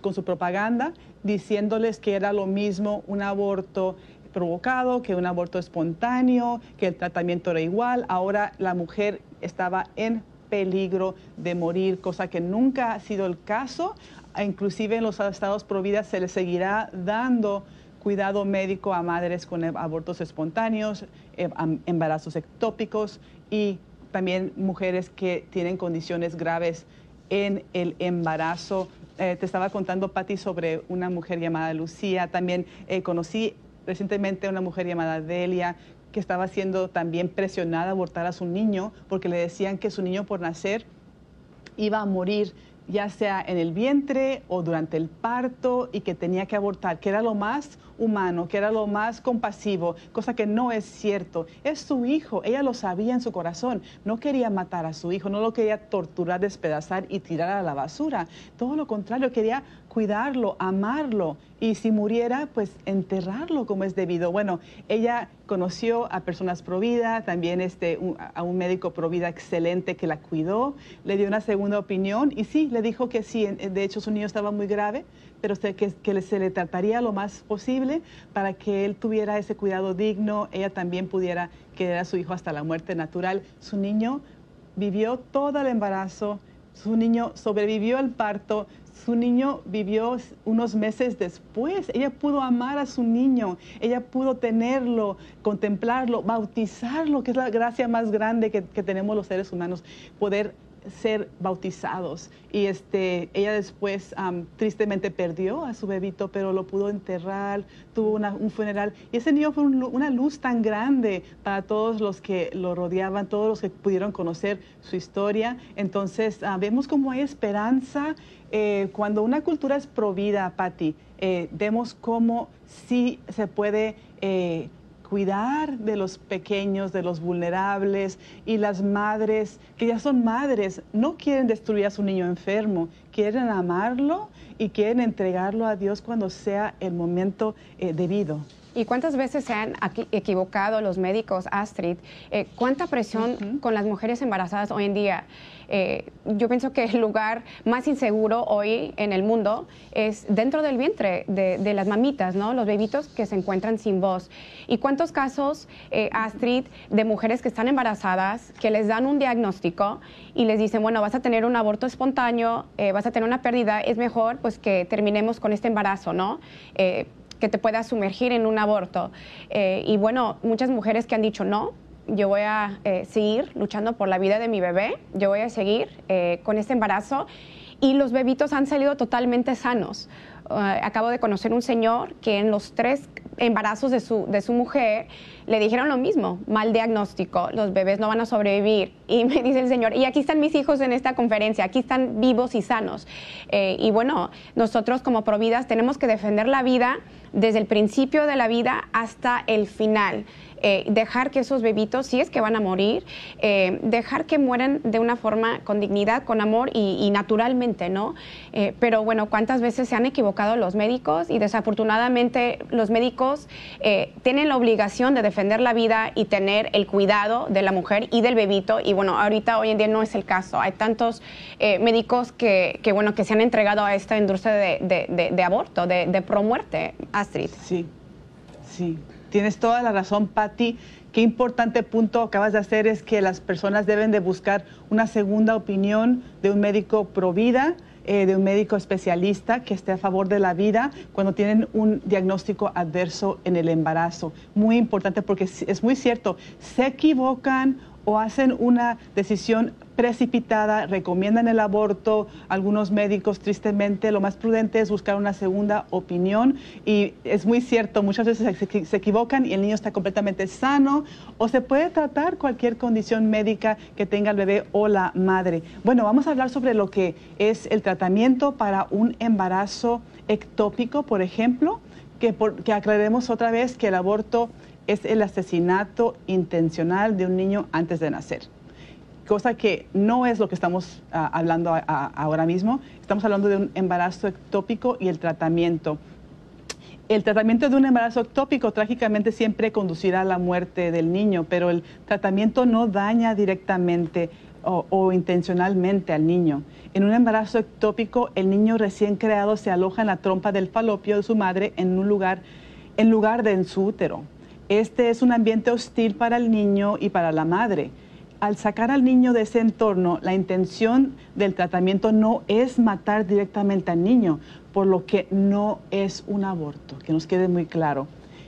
con su propaganda, diciéndoles que era lo mismo un aborto provocado, que un aborto espontáneo, que el tratamiento era igual. Ahora la mujer estaba en peligro de morir, cosa que nunca ha sido el caso. Inclusive en los estados providas se les seguirá dando cuidado médico a madres con abortos espontáneos, eh, embarazos ectópicos y también mujeres que tienen condiciones graves en el embarazo. Eh, te estaba contando, Patti, sobre una mujer llamada Lucía. También eh, conocí recientemente a una mujer llamada Delia que estaba siendo también presionada a abortar a su niño porque le decían que su niño por nacer iba a morir ya sea en el vientre o durante el parto y que tenía que abortar, que era lo más humano, que era lo más compasivo, cosa que no es cierto. Es su hijo, ella lo sabía en su corazón, no quería matar a su hijo, no lo quería torturar, despedazar y tirar a la basura. Todo lo contrario, quería cuidarlo, amarlo y si muriera, pues enterrarlo como es debido. Bueno, ella conoció a personas pro vida, también este, a un médico pro vida excelente que la cuidó, le dio una segunda opinión y sí, le dijo que sí, de hecho su niño estaba muy grave, pero que, que se le trataría lo más posible para que él tuviera ese cuidado digno, ella también pudiera quedar a su hijo hasta la muerte natural. Su niño vivió todo el embarazo, su niño sobrevivió al parto, su niño vivió unos meses después. Ella pudo amar a su niño, ella pudo tenerlo, contemplarlo, bautizarlo, que es la gracia más grande que, que tenemos los seres humanos, poder ser bautizados. Y este, ella después tristemente perdió a su bebito, pero lo pudo enterrar, tuvo un funeral. Y ese niño fue una luz tan grande para todos los que lo rodeaban, todos los que pudieron conocer su historia. Entonces, ah, vemos cómo hay esperanza eh, cuando una cultura es provida, Patti. Eh, vemos cómo sí se puede... Eh, cuidar de los pequeños, de los vulnerables y las madres, que ya son madres, no quieren destruir a su niño enfermo, quieren amarlo y quieren entregarlo a Dios cuando sea el momento eh, debido. ¿Y cuántas veces se han equivocado los médicos, Astrid? Eh, ¿Cuánta presión con las mujeres embarazadas hoy en día? Eh, yo pienso que el lugar más inseguro hoy en el mundo es dentro del vientre de, las mamitas, ¿no? Los bebitos que se encuentran sin voz. ¿Y cuántos casos, eh, Astrid, de mujeres que están embarazadas, que les dan un diagnóstico y les dicen, bueno, vas a tener un aborto espontáneo, vas a tener una pérdida, es mejor pues que terminemos con este embarazo, ¿no? Que te pueda sumergir en un aborto. Eh, y bueno, muchas mujeres que han dicho no, yo voy a eh, seguir luchando por la vida de mi bebé, yo voy a seguir eh, con este embarazo y los bebitos han salido totalmente sanos. acabo de conocer un señor que en los tres embarazos de su, de su mujer le dijeron lo mismo, mal diagnóstico, los bebés no van a sobrevivir. Y me dice el Señor, y aquí están mis hijos en esta conferencia, aquí están vivos y sanos. y bueno, nosotros como Providas tenemos que defender la vida desde el principio de la vida hasta el final. Eh, dejar que esos bebitos, si es que van a morir, eh, dejar que mueran de una forma con dignidad, con amor y, naturalmente, ¿no? Eh, pero bueno, ¿cuántas veces se han equivocado los médicos? Y desafortunadamente los médicos tienen la obligación de defender la vida y tener el cuidado de la mujer y del bebito. Y bueno, ahorita hoy en día no es el caso. Hay tantos médicos que, bueno, que se han entregado a esta industria de, de aborto, de, de promuerte, Astrid. Sí, sí. Tienes toda la razón, Patti. Qué importante punto acabas de hacer es que las personas deben de buscar una segunda opinión de un médico pro vida, eh, de un médico especialista que esté a favor de la vida cuando tienen un diagnóstico adverso en el embarazo. Muy importante porque es muy cierto, se equivocan o hacen una decisión precipitada, recomiendan el aborto, algunos médicos tristemente lo más prudente es buscar una segunda opinión y es muy cierto, muchas veces se, equivocan y el niño está completamente sano o se puede tratar cualquier condición médica que tenga el bebé o la madre. Bueno, vamos a hablar sobre lo que es el tratamiento para un embarazo ectópico, por ejemplo, que, que aclaremos otra vez que el aborto es el asesinato intencional de un niño antes de nacer cosa que no es lo que estamos ah, hablando ahora mismo. Estamos hablando de un embarazo ectópico y el tratamiento. El tratamiento de un embarazo ectópico trágicamente siempre conducirá a la muerte del niño, pero el tratamiento no daña directamente o, intencionalmente al niño. En un embarazo ectópico, el niño recién creado se aloja en la trompa del falopio de su madre en un lugar, en lugar de en su útero. Este es un ambiente hostil para el niño y para la madre al sacar al niño de ese entorno, la intención del tratamiento no es matar directamente al niño, por lo que no es un aborto, que nos quede muy claro.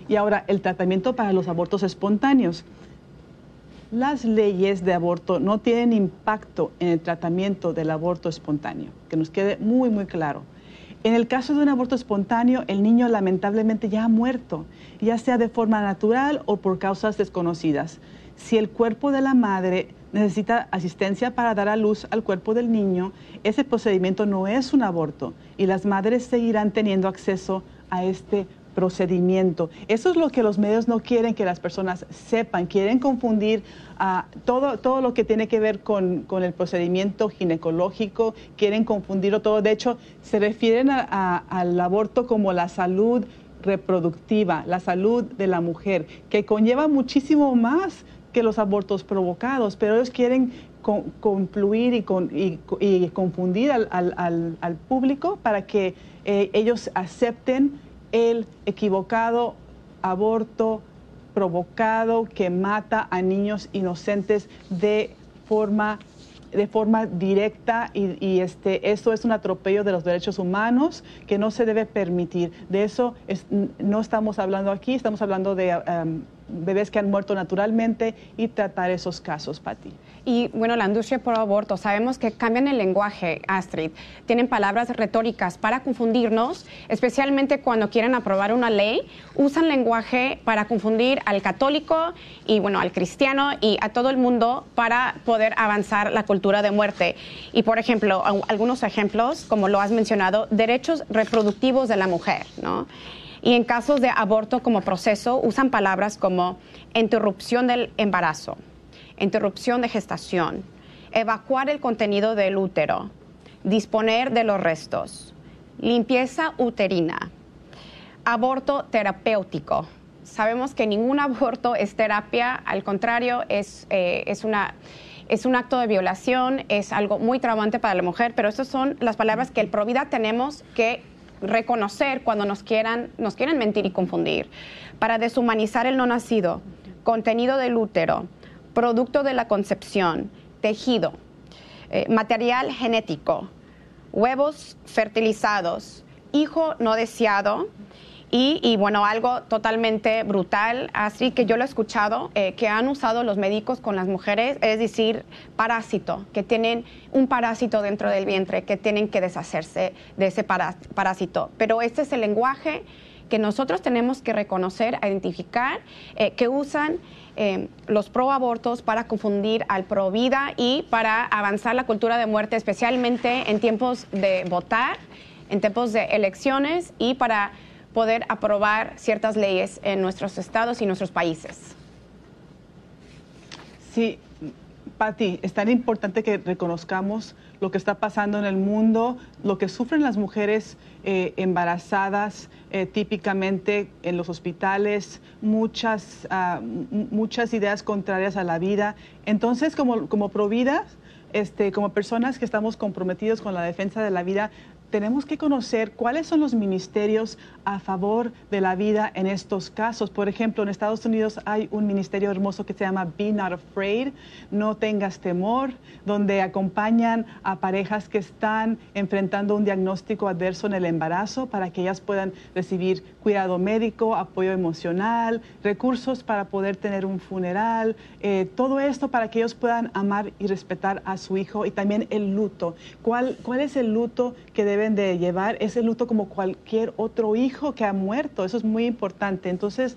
Y ahora, el tratamiento para los abortos espontáneos. Las leyes de aborto no tienen impacto en el tratamiento del aborto espontáneo, que nos quede muy, muy claro. En el caso de un aborto espontáneo, el niño lamentablemente ya ha muerto, ya sea de forma natural o por causas desconocidas. Si el cuerpo de la madre necesita asistencia para dar a luz al cuerpo del niño, ese procedimiento no es un aborto y las madres seguirán teniendo acceso a este procedimiento. Eso es lo que los medios no quieren que las personas sepan, quieren confundir a todo, todo lo que tiene que ver con, el procedimiento ginecológico, quieren confundirlo todo. De hecho, se refieren al aborto como la salud reproductiva, la salud de la mujer, que conlleva muchísimo más que los abortos provocados, pero ellos quieren confluir y, y, confundir al, público para que eh, ellos acepten el equivocado aborto provocado que mata a niños inocentes de forma de forma directa y, este, esto es un atropello de los derechos humanos que no se debe permitir. De eso no estamos hablando aquí, estamos hablando de bebés que han muerto naturalmente y tratar esos casos, Patti. Y bueno, la industria por aborto, sabemos que cambian el lenguaje, Astrid. Tienen palabras retóricas para confundirnos, especialmente cuando quieren aprobar una ley, usan lenguaje para confundir al católico y bueno, al cristiano y a todo el mundo para poder avanzar la cultura de muerte. Y por ejemplo, algunos ejemplos, como lo has mencionado, derechos reproductivos de la mujer, ¿no? Y en casos de aborto como proceso usan palabras como interrupción del embarazo, interrupción de gestación, evacuar el contenido del útero, disponer de los restos, limpieza uterina, aborto terapéutico. Sabemos que ningún aborto es terapia, al contrario, es, eh, es, una, es un acto de violación, es algo muy traumante para la mujer, pero estas son las palabras que el Provida tenemos que reconocer cuando nos quieran, nos quieren mentir y confundir, para deshumanizar el no nacido, contenido del útero, producto de la concepción, tejido, eh, material genético, huevos fertilizados, hijo no deseado, y, bueno, algo totalmente brutal, así que yo lo he escuchado, eh, que han usado los médicos con las mujeres, es decir, parásito, que tienen un parásito dentro del vientre, que tienen que deshacerse de ese parásito. Pero este es el lenguaje que nosotros tenemos que reconocer, identificar, eh, que usan eh, los proabortos para confundir al pro vida y para avanzar la cultura de muerte, especialmente en tiempos de votar, en tiempos de elecciones y para poder aprobar ciertas leyes en nuestros estados y nuestros países. Sí, Patti, es tan importante que reconozcamos lo que está pasando en el mundo, lo que sufren las mujeres eh, embarazadas eh, típicamente en los hospitales, muchas, ah, muchas ideas contrarias a la vida. Entonces, como, como providas, este, como personas que estamos comprometidos con la defensa de la vida, tenemos que conocer cuáles son los ministerios a favor de la vida en estos casos. Por ejemplo, en Estados Unidos hay un ministerio hermoso que se llama Be Not Afraid, no tengas temor, donde acompañan a parejas que están enfrentando un diagnóstico adverso en el embarazo para que ellas puedan recibir cuidado médico, apoyo emocional, recursos para poder tener un funeral, eh, todo esto para que ellos puedan amar y respetar a su hijo y también el luto. ¿Cuál, cuál es el luto que debe deben de llevar ese luto como cualquier otro hijo que ha muerto. Eso es muy importante. Entonces,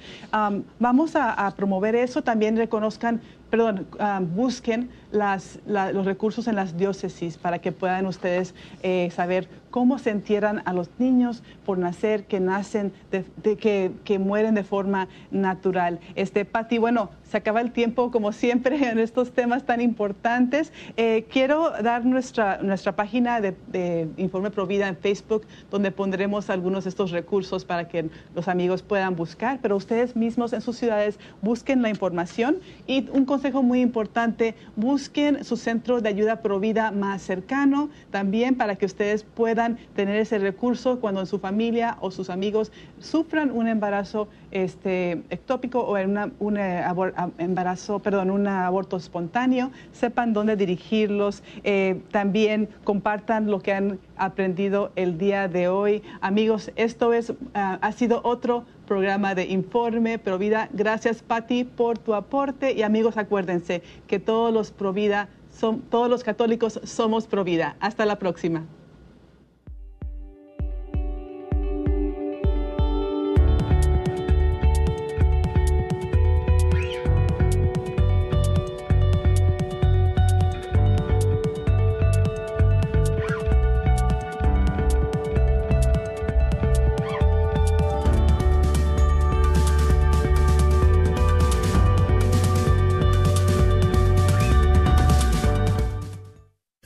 vamos a, promover eso. También reconozcan perdón, busquen los recursos en las diócesis para que puedan ustedes eh, saber cómo se entierran a los niños por nacer, que nacen, de, que, mueren de forma natural. Este, Pati, bueno, se acaba el tiempo como siempre en estos temas tan importantes. Eh, quiero dar nuestra, nuestra página de, de Informe Provida en Facebook, donde pondremos algunos de estos recursos para que los amigos puedan buscar, pero ustedes mismos en sus ciudades busquen la información y un consejo muy importante, busquen su centro de ayuda provida más cercano también para que ustedes puedan tener ese recurso cuando en su familia o sus amigos sufran un embarazo este, ectópico o un eh, embarazo, perdón, un aborto espontáneo, sepan dónde dirigirlos, eh, también compartan lo que han aprendido el día de hoy. Amigos, esto es, ah, ha sido otro programa de Informe Provida. Gracias, Patti, por tu aporte. Y amigos, acuérdense que todos los Provida, son, todos los católicos somos Provida. Hasta la próxima.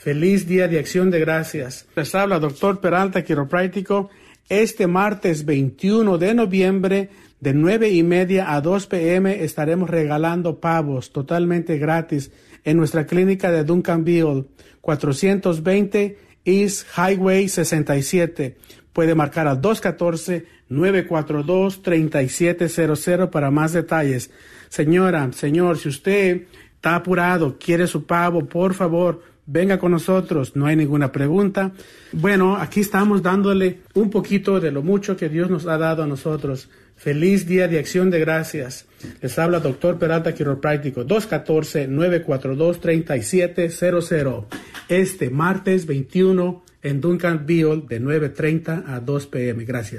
Feliz día de acción de gracias. Les habla doctor Peralta, quiropráctico. Este martes 21 de noviembre, de 9 y media a 2 pm, estaremos regalando pavos totalmente gratis en nuestra clínica de Duncanville, 420 East Highway 67. Puede marcar al 214-942-3700 para más detalles. Señora, señor, si usted está apurado, quiere su pavo, por favor, venga con nosotros, no hay ninguna pregunta. Bueno, aquí estamos dándole un poquito de lo mucho que Dios nos ha dado a nosotros. Feliz día de acción de gracias. Les habla doctor Peralta Quiropráctico, 214-942-3700. Este martes 21 en Duncanville de 9.30 a 2 pm. Gracias.